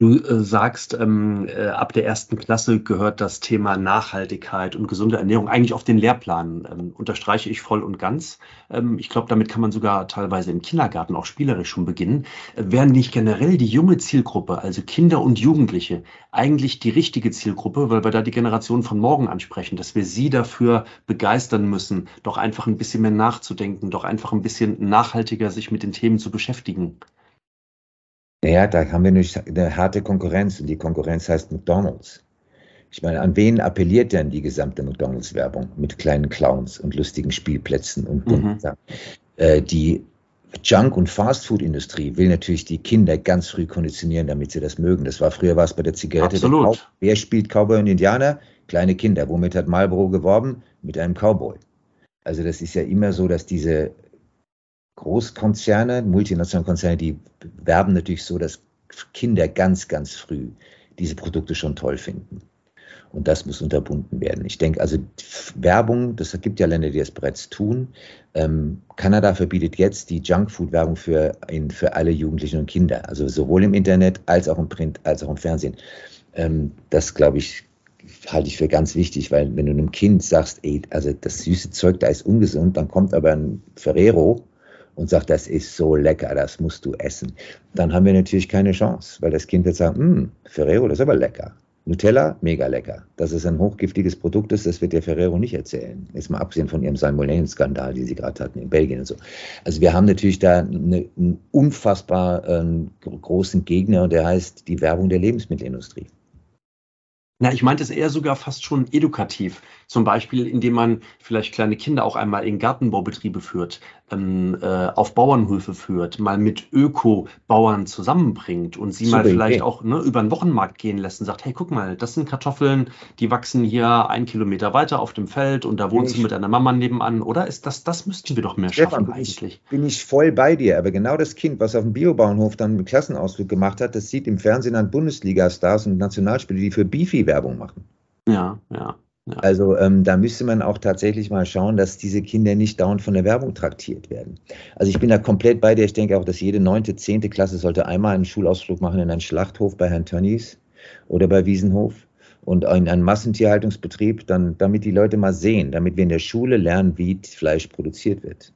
S3: Du äh, sagst, ähm, äh, ab der ersten Klasse gehört das Thema Nachhaltigkeit und gesunde Ernährung eigentlich auf den Lehrplan. Ähm, unterstreiche ich voll und ganz. Ähm, ich glaube, damit kann man sogar teilweise im Kindergarten auch spielerisch schon beginnen. Äh, wären nicht generell die junge Zielgruppe, also Kinder und Jugendliche, eigentlich die richtige Zielgruppe, weil wir da die Generation von morgen ansprechen, dass wir sie dafür begeistern müssen, doch einfach ein bisschen mehr nachzudenken, doch einfach ein bisschen nachhaltiger sich mit den Themen zu beschäftigen.
S1: Naja, da haben wir nämlich eine harte Konkurrenz und die Konkurrenz heißt McDonalds. Ich meine, an wen appelliert denn die gesamte McDonalds-Werbung mit kleinen Clowns und lustigen Spielplätzen und bunten mhm. Sachen? Äh, die Junk- und Fastfood-Industrie will natürlich die Kinder ganz früh konditionieren, damit sie das mögen. Das war früher was bei der Zigarette.
S3: Absolut.
S1: Der Wer spielt Cowboy und Indianer? Kleine Kinder. Womit hat Marlboro geworben? Mit einem Cowboy. Also das ist ja immer so, dass diese Großkonzerne, multinationale Konzerne, die werben natürlich so, dass Kinder ganz, ganz früh diese Produkte schon toll finden. Und das muss unterbunden werden. Ich denke, also Werbung, das gibt ja Länder, die das bereits tun. Ähm, Kanada verbietet jetzt die Junkfood-Werbung für, für alle Jugendlichen und Kinder. Also sowohl im Internet als auch im Print, als auch im Fernsehen. Ähm, das, glaube ich, halte ich für ganz wichtig, weil wenn du einem Kind sagst, ey, also das süße Zeug da ist ungesund, dann kommt aber ein Ferrero und sagt, das ist so lecker, das musst du essen, dann haben wir natürlich keine Chance, weil das Kind wird sagen, hm, Ferrero, das ist aber lecker. Nutella, mega lecker. Dass es ein hochgiftiges Produkt ist, das wird der Ferrero nicht erzählen. Jetzt mal abgesehen von ihrem Salmonellen-Skandal, den sie gerade hatten in Belgien und so. Also wir haben natürlich da eine, einen unfassbar äh, großen Gegner, der heißt die Werbung der Lebensmittelindustrie.
S3: Na, ich meinte es eher sogar fast schon edukativ. Zum Beispiel, indem man vielleicht kleine Kinder auch einmal in Gartenbaubetriebe führt, ähm, äh, auf Bauernhöfe führt, mal mit Öko-Bauern zusammenbringt und sie Super mal vielleicht Idee. auch ne, über den Wochenmarkt gehen lässt und sagt, hey, guck mal, das sind Kartoffeln, die wachsen hier einen Kilometer weiter auf dem Feld und da wohnst du mit deiner Mama nebenan, oder? Ist das, das müssten wir doch mehr Stefan, schaffen eigentlich.
S1: Bin ich voll bei dir, aber genau das Kind, was auf dem Biobauernhof dann einen Klassenausflug gemacht hat, das sieht im Fernsehen an Bundesliga-Stars und Nationalspiele, die für Beefy Werbung machen.
S3: Ja, ja. Ja.
S1: Also ähm, da müsste man auch tatsächlich mal schauen, dass diese Kinder nicht dauernd von der Werbung traktiert werden. Also ich bin da komplett bei dir. Ich denke auch, dass jede neunte, zehnte Klasse sollte einmal einen Schulausflug machen in einen Schlachthof bei Herrn Tönnies oder bei Wiesenhof und in einen Massentierhaltungsbetrieb, dann, damit die Leute mal sehen, damit wir in der Schule lernen, wie Fleisch produziert wird.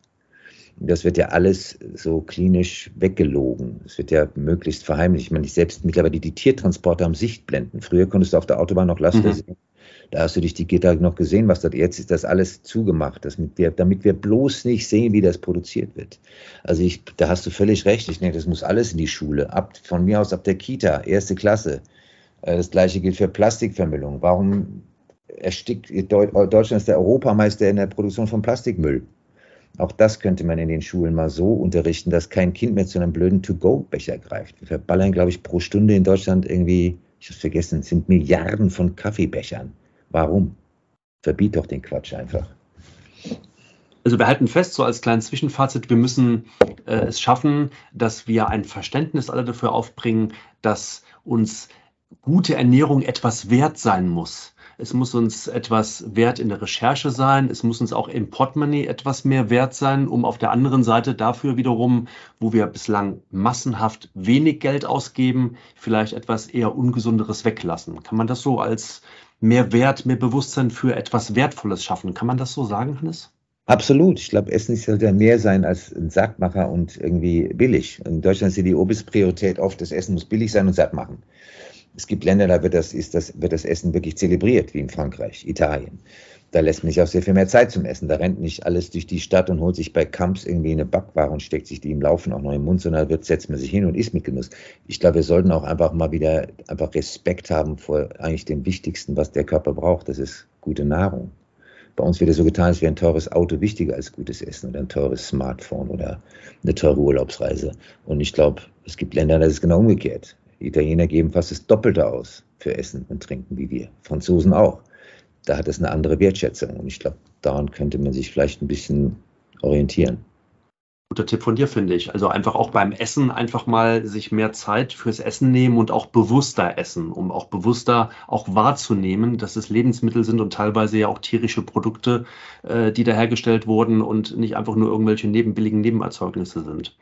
S1: Das wird ja alles so klinisch weggelogen. Es wird ja möglichst verheimlicht. Ich meine, ich selbst mittlerweile die Tiertransporter am Sichtblenden. Früher konntest du auf der Autobahn noch Laster mhm. sehen. Da hast du durch die Gitter noch gesehen, was das jetzt ist, das alles zugemacht, damit wir, damit wir bloß nicht sehen, wie das produziert wird. Also ich, da hast du völlig recht. Ich denke, das muss alles in die Schule. Ab, von mir aus ab der Kita, erste Klasse. Äh, das gleiche gilt für Plastikvermüllung. Warum erstickt Deutschland ist der Europameister in der Produktion von Plastikmüll? Auch das könnte man in den Schulen mal so unterrichten, dass kein Kind mehr zu einem blöden To-Go-Becher greift. Wir verballern, glaube ich, pro Stunde in Deutschland irgendwie, ich habe es vergessen, es sind Milliarden von Kaffeebechern. Warum? Verbiet doch den Quatsch einfach.
S3: Also wir halten fest, so als kleines Zwischenfazit, wir müssen äh, es schaffen, dass wir ein Verständnis alle dafür aufbringen, dass uns gute Ernährung etwas wert sein muss. Es muss uns etwas wert in der Recherche sein. Es muss uns auch im Portemonnaie etwas mehr wert sein, um auf der anderen Seite dafür wiederum, wo wir bislang massenhaft wenig Geld ausgeben, vielleicht etwas eher Ungesunderes weglassen. Kann man das so als mehr Wert, mehr Bewusstsein für etwas Wertvolles schaffen. Kann man das so sagen, Hannes?
S1: Absolut. Ich glaube, Essen sollte mehr sein als ein Sattmacher und irgendwie billig. In Deutschland ist die Oberpriorität oft, das Essen muss billig sein und satt machen. Es gibt Länder, da wird das, das, wird das Essen wirklich zelebriert, wie in Frankreich, Italien. Da lässt man sich auch sehr viel mehr Zeit zum Essen. Da rennt nicht alles durch die Stadt und holt sich bei Kamps irgendwie eine Backware und steckt sich die im Laufen auch noch im Mund, sondern wird, setzt man sich hin und isst mit Genuss. Ich glaube, wir sollten auch einfach mal wieder einfach Respekt haben vor eigentlich dem Wichtigsten, was der Körper braucht. Das ist gute Nahrung. Bei uns wird es so getan, als wäre ein teures Auto wichtiger als gutes Essen oder ein teures Smartphone oder eine teure Urlaubsreise. Und ich glaube, es gibt Länder, da ist es genau umgekehrt. Italiener geben fast das Doppelte aus für Essen und Trinken wie wir. Franzosen auch da hat es eine andere Wertschätzung. Und ich glaube, daran könnte man sich vielleicht ein bisschen orientieren.
S3: Guter Tipp von dir, finde ich. Also einfach auch beim Essen einfach mal sich mehr Zeit fürs Essen nehmen und auch bewusster essen, um auch bewusster auch wahrzunehmen, dass es Lebensmittel sind und teilweise ja auch tierische Produkte, äh, die da hergestellt wurden und nicht einfach nur irgendwelche nebenbilligen Nebenerzeugnisse sind.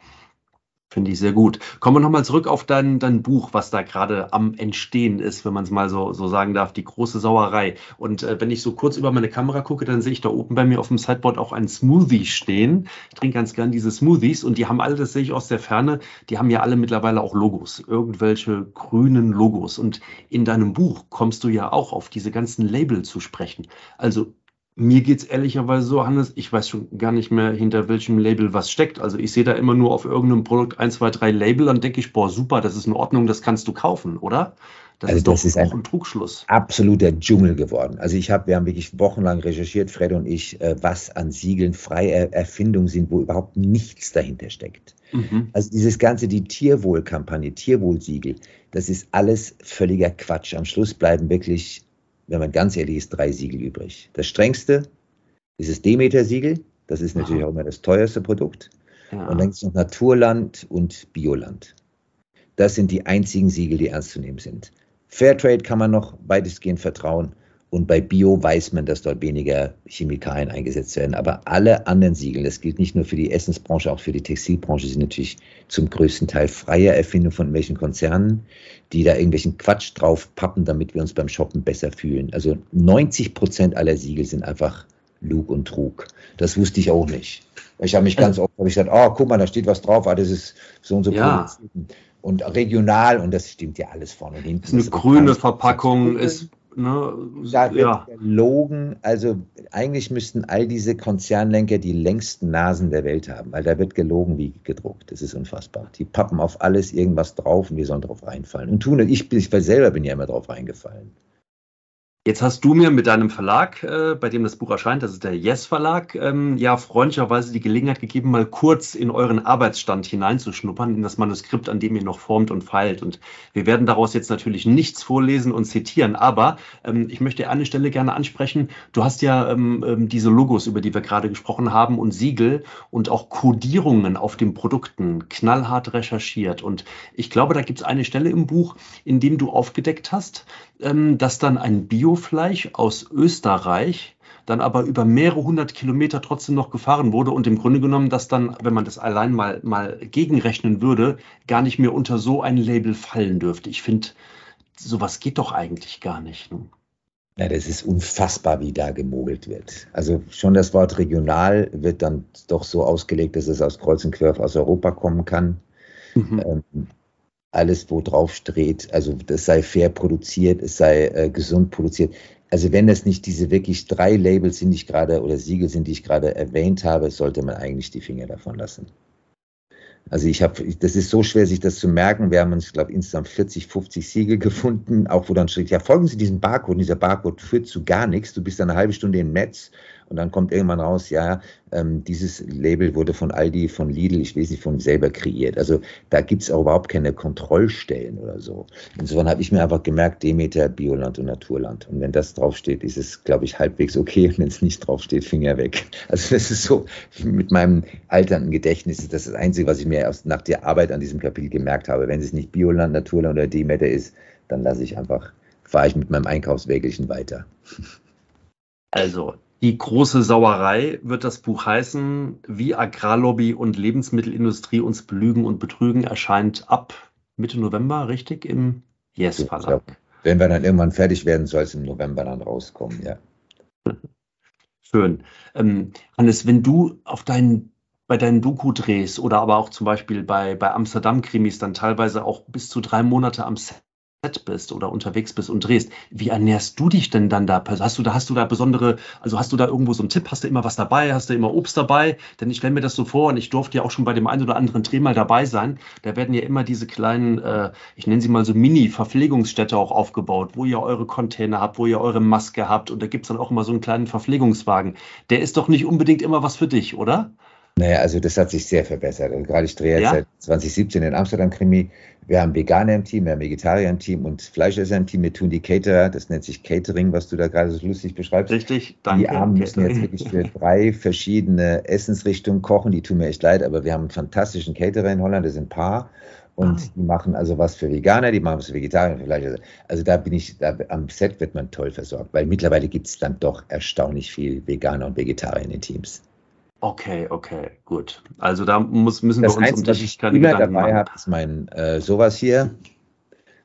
S3: Finde ich sehr gut. Kommen wir nochmal zurück auf dein, dein Buch, was da gerade am Entstehen ist, wenn man es mal so, so sagen darf, die große Sauerei. Und äh, wenn ich so kurz über meine Kamera gucke, dann sehe ich da oben bei mir auf dem Sideboard auch ein Smoothie stehen. Ich trinke ganz gern diese Smoothies und die haben alle, das sehe ich aus der Ferne, die haben ja alle mittlerweile auch Logos, irgendwelche grünen Logos. Und in deinem Buch kommst du ja auch auf diese ganzen Label zu sprechen. Also mir geht es ehrlicherweise so, Hannes, ich weiß schon gar nicht mehr, hinter welchem Label was steckt. Also ich sehe da immer nur auf irgendeinem Produkt ein, zwei, drei Label, dann denke ich, boah, super, das ist in Ordnung, das kannst du kaufen, oder?
S1: Das also ist das doch ist ein, ein Trugschluss. Absoluter Dschungel geworden. Also ich habe, wir haben wirklich wochenlang recherchiert, Fred und ich, äh, was an Siegeln freie Erfindungen sind, wo überhaupt nichts dahinter steckt. Mhm. Also dieses ganze, die Tierwohlkampagne, Tierwohlsiegel, das ist alles völliger Quatsch. Am Schluss bleiben wirklich wenn man ganz ehrlich ist, drei Siegel übrig. Das strengste ist das Demeter-Siegel. Das ist natürlich Aha. auch immer das teuerste Produkt. Ja. Und dann gibt es noch Naturland und Bioland. Das sind die einzigen Siegel, die ernst zu nehmen sind. Fairtrade kann man noch weitestgehend vertrauen. Und bei Bio weiß man, dass dort weniger Chemikalien eingesetzt werden. Aber alle anderen Siegel, das gilt nicht nur für die Essensbranche, auch für die Textilbranche, sind natürlich zum größten Teil freie Erfindung von welchen Konzernen, die da irgendwelchen Quatsch drauf pappen, damit wir uns beim Shoppen besser fühlen. Also 90 Prozent aller Siegel sind einfach Lug und Trug. Das wusste ich auch nicht. Ich habe mich ganz oft hab ich gesagt, oh, guck mal, da steht was drauf, ah, das ist so und so
S3: ja.
S1: und regional und das stimmt ja alles vorne und hinten.
S3: Das ist eine grüne Verpackung, ist Ne,
S1: da wird ja. gelogen. Also eigentlich müssten all diese Konzernlenker die längsten Nasen der Welt haben, weil da wird gelogen wie gedruckt. Das ist unfassbar. Die pappen auf alles irgendwas drauf und wir sollen drauf reinfallen. Und tun ich, ich selber bin ja immer drauf reingefallen.
S3: Jetzt hast du mir mit deinem Verlag, äh, bei dem das Buch erscheint, das ist der Yes Verlag, ähm, ja freundlicherweise die Gelegenheit gegeben, mal kurz in euren Arbeitsstand hineinzuschnuppern, in das Manuskript, an dem ihr noch formt und feilt. Und wir werden daraus jetzt natürlich nichts vorlesen und zitieren, aber ähm, ich möchte eine Stelle gerne ansprechen. Du hast ja ähm, ähm diese Logos, über die wir gerade gesprochen haben, und Siegel und auch Codierungen auf den Produkten knallhart recherchiert. Und ich glaube, da gibt es eine Stelle im Buch, in dem du aufgedeckt hast, ähm, dass dann ein Biofleisch aus Österreich dann aber über mehrere hundert Kilometer trotzdem noch gefahren wurde und im Grunde genommen, dass dann, wenn man das allein mal, mal gegenrechnen würde, gar nicht mehr unter so ein Label fallen dürfte. Ich finde, sowas geht doch eigentlich gar nicht. Ne?
S1: Ja, das ist unfassbar, wie da gemogelt wird. Also schon das Wort regional wird dann doch so ausgelegt, dass es aus Kreuz und Quer aus Europa kommen kann. Mhm. Ähm, alles, wo drauf steht, also das sei fair produziert, es sei äh, gesund produziert. Also wenn das nicht diese wirklich drei Labels sind, die ich gerade oder Siegel sind, die ich gerade erwähnt habe, sollte man eigentlich die Finger davon lassen. Also ich habe, das ist so schwer, sich das zu merken. Wir haben uns, ich insgesamt 40, 50 Siegel gefunden, auch wo dann steht, ja, folgen Sie diesem Barcode. Und dieser Barcode führt zu gar nichts. Du bist eine halbe Stunde im Netz und dann kommt irgendwann raus, ja, ähm, dieses Label wurde von Aldi, von Lidl, ich weiß nicht, von selber kreiert. Also da gibt es auch überhaupt keine Kontrollstellen oder so. Insofern habe ich mir einfach gemerkt, Demeter, Bioland und Naturland. Und wenn das draufsteht, ist es, glaube ich, halbwegs okay. Und wenn es nicht draufsteht, Finger weg. Also das ist so, mit meinem alternden Gedächtnis ist das das Einzige, was ich mir erst nach der Arbeit an diesem Kapitel gemerkt habe. Wenn es nicht Bioland, Naturland oder Demeter ist, dann lasse ich einfach, fahre ich mit meinem Einkaufswägelchen weiter.
S3: Also, die große Sauerei wird das Buch heißen, wie Agrarlobby und Lebensmittelindustrie uns belügen und betrügen, erscheint ab Mitte November, richtig, im Yes Verlag. Ja,
S1: wenn wir dann irgendwann fertig werden, soll es im November dann rauskommen, ja.
S3: Schön. Ähm, Hannes, wenn du auf deinen bei deinen Doku-Drehs oder aber auch zum Beispiel bei, bei Amsterdam-Krimis dann teilweise auch bis zu drei Monate am Set Set bist oder unterwegs bist und drehst, wie ernährst du dich denn dann da? Hast du da, hast du da besondere, also hast du da irgendwo so einen Tipp? Hast du immer was dabei? Hast du immer Obst dabei? Denn ich stelle mir das so vor und ich durfte ja auch schon bei dem einen oder anderen Dreh mal dabei sein. Da werden ja immer diese kleinen, äh, ich nenne sie mal so Mini-Verpflegungsstätte auch aufgebaut, wo ihr eure Container habt, wo ihr eure Maske habt und da gibt es dann auch immer so einen kleinen Verpflegungswagen. Der ist doch nicht unbedingt immer was für dich, oder?
S1: Naja, also das hat sich sehr verbessert. Also gerade ich drehe jetzt ja? seit 2017 den Amsterdam-Krimi. Wir haben Veganer im Team, wir haben Vegetarier im Team und Fleischesser im Team. Wir tun die Caterer, das nennt sich Catering, was du da gerade so lustig beschreibst.
S3: Richtig, danke.
S1: Die Armen müssen jetzt wirklich für drei verschiedene Essensrichtungen kochen. Die tun mir echt leid, aber wir haben einen fantastischen Caterer in Holland, das sind ein Paar. Und ah. die machen also was für Veganer, die machen was für Vegetarier, für Fleischesser. Also da bin ich, da, am Set wird man toll versorgt, weil mittlerweile gibt es dann doch erstaunlich viel Veganer und Vegetarier in den Teams.
S3: Okay, okay, gut. Also da muss, müssen
S1: das
S3: wir uns
S1: Einzige, um dich keine immer Gedanken dabei habe, ist mein äh, sowas hier,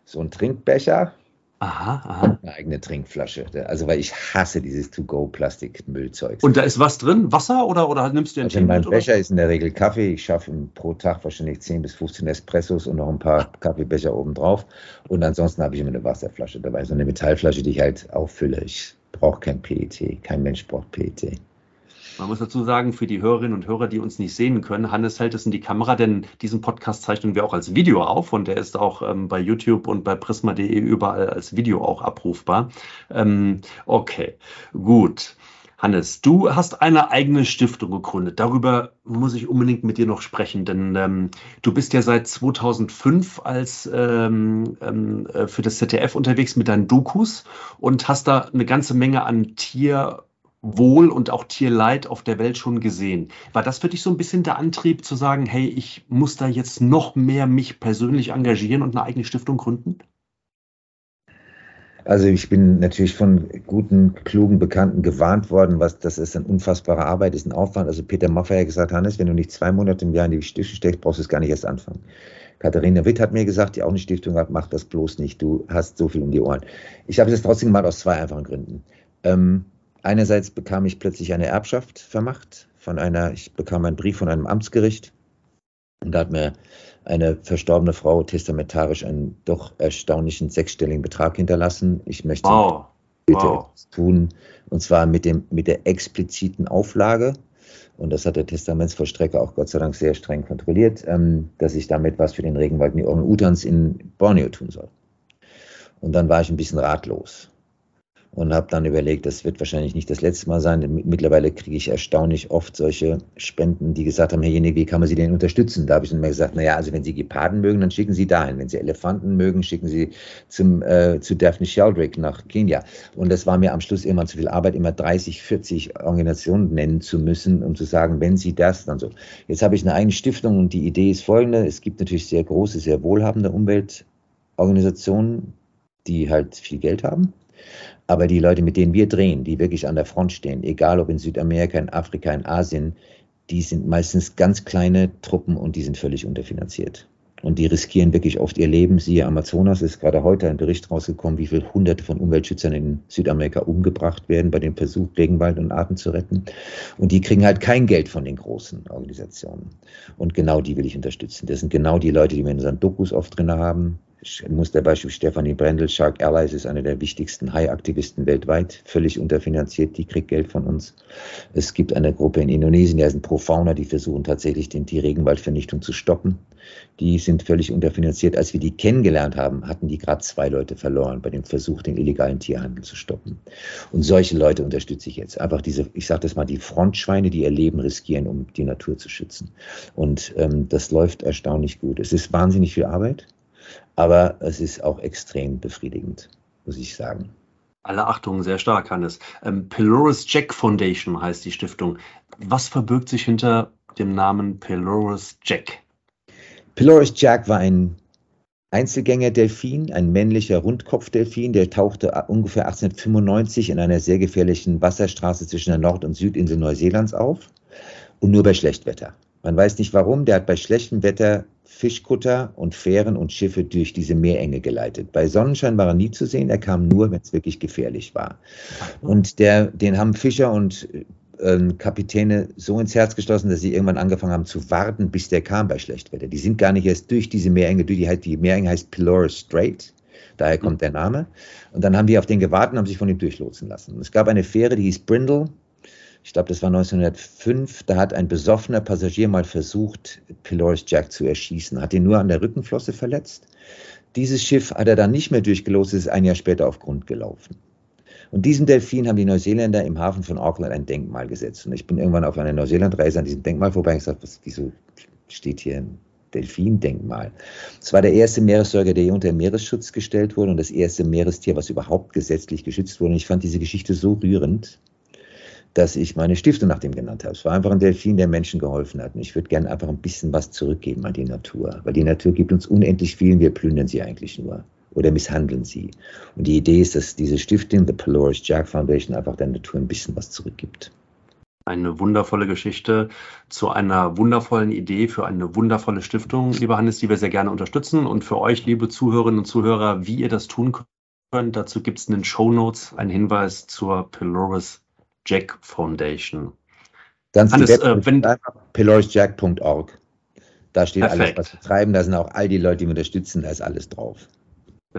S1: so ein Trinkbecher.
S3: Aha, aha.
S1: Eine eigene Trinkflasche. Also weil ich hasse dieses To-Go-Plastik-Müllzeug.
S3: Und da ist was drin? Wasser oder, oder nimmst du den
S1: also In meinem Becher ist in der Regel Kaffee. Ich schaffe pro Tag wahrscheinlich 10 bis 15 Espressos und noch ein paar Kaffeebecher obendrauf. Und ansonsten habe ich immer eine Wasserflasche dabei. So eine Metallflasche, die ich halt auffülle. Ich brauche kein PET. Kein Mensch braucht PET.
S3: Man muss dazu sagen, für die Hörerinnen und Hörer, die uns nicht sehen können, Hannes hält es in die Kamera, denn diesen Podcast zeichnen wir auch als Video auf und der ist auch ähm, bei YouTube und bei prisma.de überall als Video auch abrufbar. Ähm, okay, gut. Hannes, du hast eine eigene Stiftung gegründet. Darüber muss ich unbedingt mit dir noch sprechen, denn ähm, du bist ja seit 2005 als ähm, ähm, äh, für das ZDF unterwegs mit deinen Dokus und hast da eine ganze Menge an Tier- Wohl und auch Tierleid auf der Welt schon gesehen. War das für dich so ein bisschen der Antrieb zu sagen, hey, ich muss da jetzt noch mehr mich persönlich engagieren und eine eigene Stiftung gründen?
S1: Also ich bin natürlich von guten, klugen Bekannten gewarnt worden, was das ist eine unfassbare Arbeit, ist ein Aufwand. Also Peter Maffay hat gesagt, Hannes, wenn du nicht zwei Monate im Jahr in die Stiftung steckst, brauchst du es gar nicht erst anfangen. Katharina Witt hat mir gesagt, die auch eine Stiftung hat, mach das bloß nicht, du hast so viel um die Ohren. Ich habe es trotzdem gemacht aus zwei einfachen Gründen. Ähm, Einerseits bekam ich plötzlich eine Erbschaft vermacht von einer, ich bekam einen Brief von einem Amtsgericht und da hat mir eine verstorbene Frau testamentarisch einen doch erstaunlichen sechsstelligen Betrag hinterlassen. Ich möchte wow. bitte wow. etwas tun und zwar mit, dem, mit der expliziten Auflage, und das hat der Testamentsvollstrecker auch Gott sei Dank sehr streng kontrolliert, ähm, dass ich damit was für den Regenwald in die Orang-Utans in Borneo tun soll. Und dann war ich ein bisschen ratlos und habe dann überlegt, das wird wahrscheinlich nicht das letzte Mal sein. Mittlerweile kriege ich erstaunlich oft solche Spenden, die gesagt haben, Herr wie kann man Sie denn unterstützen? Da habe ich dann immer gesagt, naja, also wenn Sie Geparden mögen, dann schicken Sie dahin. Wenn Sie Elefanten mögen, schicken Sie zum, äh, zu Daphne Sheldrake nach Kenia. Und das war mir am Schluss immer zu viel Arbeit, immer 30, 40 Organisationen nennen zu müssen, um zu sagen, wenn Sie das, dann so. Jetzt habe ich eine eigene Stiftung und die Idee ist folgende. Es gibt natürlich sehr große, sehr wohlhabende Umweltorganisationen, die halt viel Geld haben. Aber die Leute, mit denen wir drehen, die wirklich an der Front stehen, egal ob in Südamerika, in Afrika, in Asien, die sind meistens ganz kleine Truppen und die sind völlig unterfinanziert. Und die riskieren wirklich oft ihr Leben. Siehe Amazonas ist gerade heute ein Bericht rausgekommen, wie viele Hunderte von Umweltschützern in Südamerika umgebracht werden bei dem Versuch, Regenwald und Arten zu retten. Und die kriegen halt kein Geld von den großen Organisationen. Und genau die will ich unterstützen. Das sind genau die Leute, die wir in unseren Dokus oft drin haben. Ich muss der Beispiel Stefanie Brendel, Shark Allies ist eine der wichtigsten Hai-Aktivisten weltweit, völlig unterfinanziert, die kriegt Geld von uns. Es gibt eine Gruppe in Indonesien, die sind Pro-Fauna, die versuchen tatsächlich den, die Regenwaldvernichtung zu stoppen. Die sind völlig unterfinanziert. Als wir die kennengelernt haben, hatten die gerade zwei Leute verloren bei dem Versuch, den illegalen Tierhandel zu stoppen. Und solche Leute unterstütze ich jetzt. Einfach diese, ich sage das mal, die Frontschweine, die ihr Leben riskieren, um die Natur zu schützen. Und ähm, das läuft erstaunlich gut. Es ist wahnsinnig viel Arbeit. Aber es ist auch extrem befriedigend, muss ich sagen.
S3: Alle Achtung, sehr stark, Hannes. Ähm, Pelorus Jack Foundation heißt die Stiftung. Was verbirgt sich hinter dem Namen Pelorus Jack?
S1: Pelorus Jack war ein Einzelgänger-Delfin, ein männlicher Rundkopfdelfin, der tauchte ungefähr 1895 in einer sehr gefährlichen Wasserstraße zwischen der Nord- und Südinsel Neuseelands auf und nur bei Schlechtwetter. Man weiß nicht warum, der hat bei schlechtem Wetter Fischkutter und Fähren und Schiffe durch diese Meerenge geleitet. Bei Sonnenschein war er nie zu sehen, er kam nur, wenn es wirklich gefährlich war. Und der, den haben Fischer und äh, Kapitäne so ins Herz geschlossen, dass sie irgendwann angefangen haben zu warten, bis der kam bei Schlechtwetter. Die sind gar nicht erst durch diese Meerenge, durch die, die Meerenge heißt Pelorus Strait. Daher kommt der Name. Und dann haben die auf den gewartet und haben sich von ihm durchlotsen lassen. Und es gab eine Fähre, die hieß Brindle. Ich glaube, das war 1905. Da hat ein besoffener Passagier mal versucht, Pelorus Jack zu erschießen. Hat ihn nur an der Rückenflosse verletzt. Dieses Schiff hat er dann nicht mehr durchgelost, ist ein Jahr später auf Grund gelaufen. Und diesem Delfin haben die Neuseeländer im Hafen von Auckland ein Denkmal gesetzt. Und ich bin irgendwann auf einer Neuseelandreise an diesem Denkmal vorbei und gesagt, was, wieso steht hier ein Delfin-Denkmal? Es war der erste Meeressäuger, der hier unter Meeresschutz gestellt wurde und das erste Meerestier, was überhaupt gesetzlich geschützt wurde. Und ich fand diese Geschichte so rührend, dass ich meine Stiftung nach dem genannt habe. Es war einfach ein Delfin, der Menschen geholfen hat. Und ich würde gerne einfach ein bisschen was zurückgeben an die Natur, weil die Natur gibt uns unendlich viel und wir plündern sie eigentlich nur oder misshandeln sie. Und die Idee ist, dass diese Stiftung, the Pelorus Jack Foundation, einfach der Natur ein bisschen was zurückgibt.
S3: Eine wundervolle Geschichte zu einer wundervollen Idee für eine wundervolle Stiftung, lieber Hannes, die wir sehr gerne unterstützen. Und für euch, liebe Zuhörerinnen und Zuhörer, wie ihr das tun könnt, dazu gibt es in den Show Notes einen Hinweis zur Pelorus Jack Foundation.
S1: Ganz Hannes, äh, wenn pelorisjack.org. Da steht Perfekt. alles, was wir treiben. Da sind auch all die Leute, die wir unterstützen. Da ist alles drauf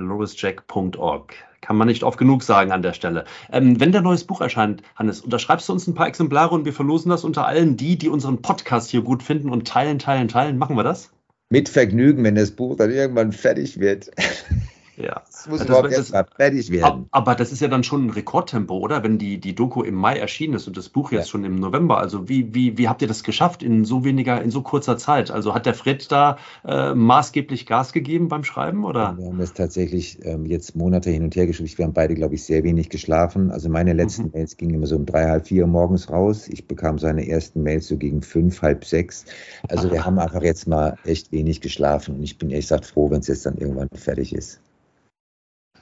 S3: lorisjack.org. Kann man nicht oft genug sagen an der Stelle. Ähm, wenn der neues Buch erscheint, Hannes, unterschreibst du uns ein paar Exemplare und wir verlosen das unter allen die, die unseren Podcast hier gut finden und teilen, teilen, teilen. Machen wir das?
S1: Mit Vergnügen, wenn das Buch dann irgendwann fertig wird.
S3: Ja.
S1: Das muss das, überhaupt erst mal fertig werden.
S3: Aber das ist ja dann schon ein Rekordtempo, oder? Wenn die, die Doku im Mai erschienen ist und das Buch jetzt ja. schon im November. Also wie, wie, wie habt ihr das geschafft in so weniger, in so kurzer Zeit? Also hat der Fred da äh, maßgeblich Gas gegeben beim Schreiben? Oder?
S1: Wir haben das tatsächlich ähm, jetzt Monate hin und her geschrieben. Wir haben beide, glaube ich, sehr wenig geschlafen. Also meine letzten mhm. Mails gingen immer so um drei, halb vier morgens raus. Ich bekam seine ersten Mails so gegen fünf, halb sechs. Also wir haben einfach jetzt mal echt wenig geschlafen. Und ich bin ehrlich gesagt froh, wenn es jetzt dann irgendwann fertig ist.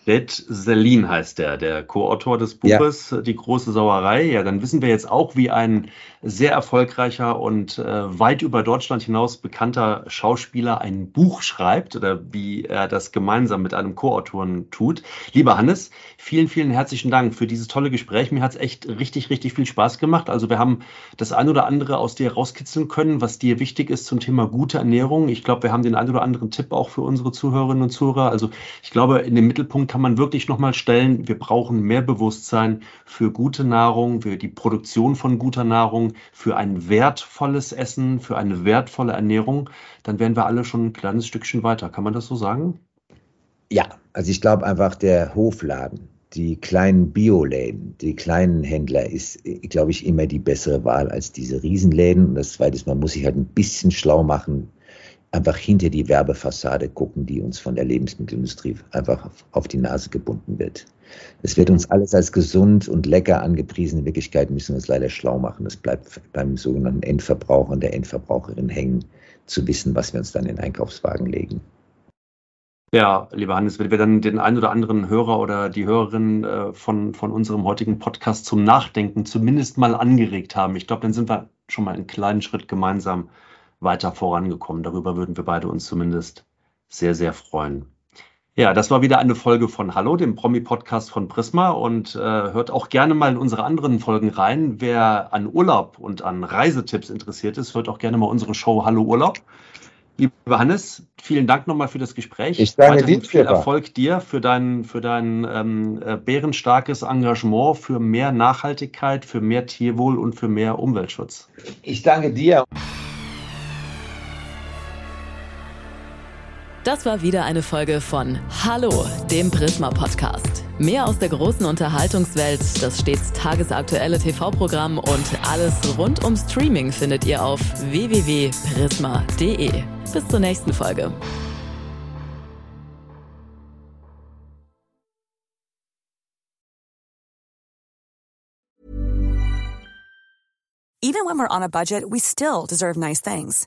S3: Red Selin heißt der, der Co-Autor des Buches ja. Die große Sauerei. Ja, dann wissen wir jetzt auch, wie ein sehr erfolgreicher und äh, weit über Deutschland hinaus bekannter Schauspieler ein Buch schreibt oder wie er das gemeinsam mit einem Co-Autoren tut. Lieber Hannes, vielen, vielen herzlichen Dank für dieses tolle Gespräch. Mir hat es echt richtig, richtig viel Spaß gemacht. Also wir haben das ein oder andere aus dir rauskitzeln können, was dir wichtig ist zum Thema gute Ernährung. Ich glaube, wir haben den ein oder anderen Tipp auch für unsere Zuhörerinnen und Zuhörer. Also ich glaube, in dem Mittelpunkt kann man wirklich nochmal stellen, wir brauchen mehr Bewusstsein für gute Nahrung, für die Produktion von guter Nahrung, für ein wertvolles Essen, für eine wertvolle Ernährung. Dann wären wir alle schon ein kleines Stückchen weiter. Kann man das so sagen?
S1: Ja, also ich glaube einfach, der Hofladen, die kleinen Bioläden, die kleinen Händler ist, glaube ich, immer die bessere Wahl als diese Riesenläden. Und das Zweite ist, man muss sich halt ein bisschen schlau machen, einfach hinter die Werbefassade gucken, die uns von der Lebensmittelindustrie einfach auf die Nase gebunden wird. Es wird uns alles als gesund und lecker angepriesen. In Wirklichkeit müssen wir uns leider schlau machen. Es bleibt beim sogenannten Endverbraucher und der Endverbraucherin hängen, zu wissen, was wir uns dann in den Einkaufswagen legen.
S3: Ja, lieber Hannes, wenn wir dann den einen oder anderen Hörer oder die Hörerin äh, von, von unserem heutigen Podcast zum Nachdenken zumindest mal angeregt haben, ich glaube, dann sind wir schon mal einen kleinen Schritt gemeinsam weiter vorangekommen. Darüber würden wir beide uns zumindest sehr, sehr freuen. Ja, das war wieder eine Folge von Hallo, dem Promi-Podcast von Prisma und äh, hört auch gerne mal in unsere anderen Folgen rein. Wer an Urlaub und an Reisetipps interessiert ist, hört auch gerne mal unsere Show Hallo Urlaub. Lieber Hannes, vielen Dank nochmal für das Gespräch.
S1: Ich danke dir.
S3: Viel Erfolg dir für dein, für dein ähm, äh, bärenstarkes Engagement für mehr Nachhaltigkeit, für mehr Tierwohl und für mehr Umweltschutz.
S1: Ich danke dir.
S2: Das war wieder eine Folge von Hallo, dem Prisma Podcast. Mehr aus der großen Unterhaltungswelt, das stets tagesaktuelle TV-Programm und alles rund um Streaming findet ihr auf www.prisma.de. Bis zur nächsten Folge.
S5: Even when we're on a budget, we still deserve nice things.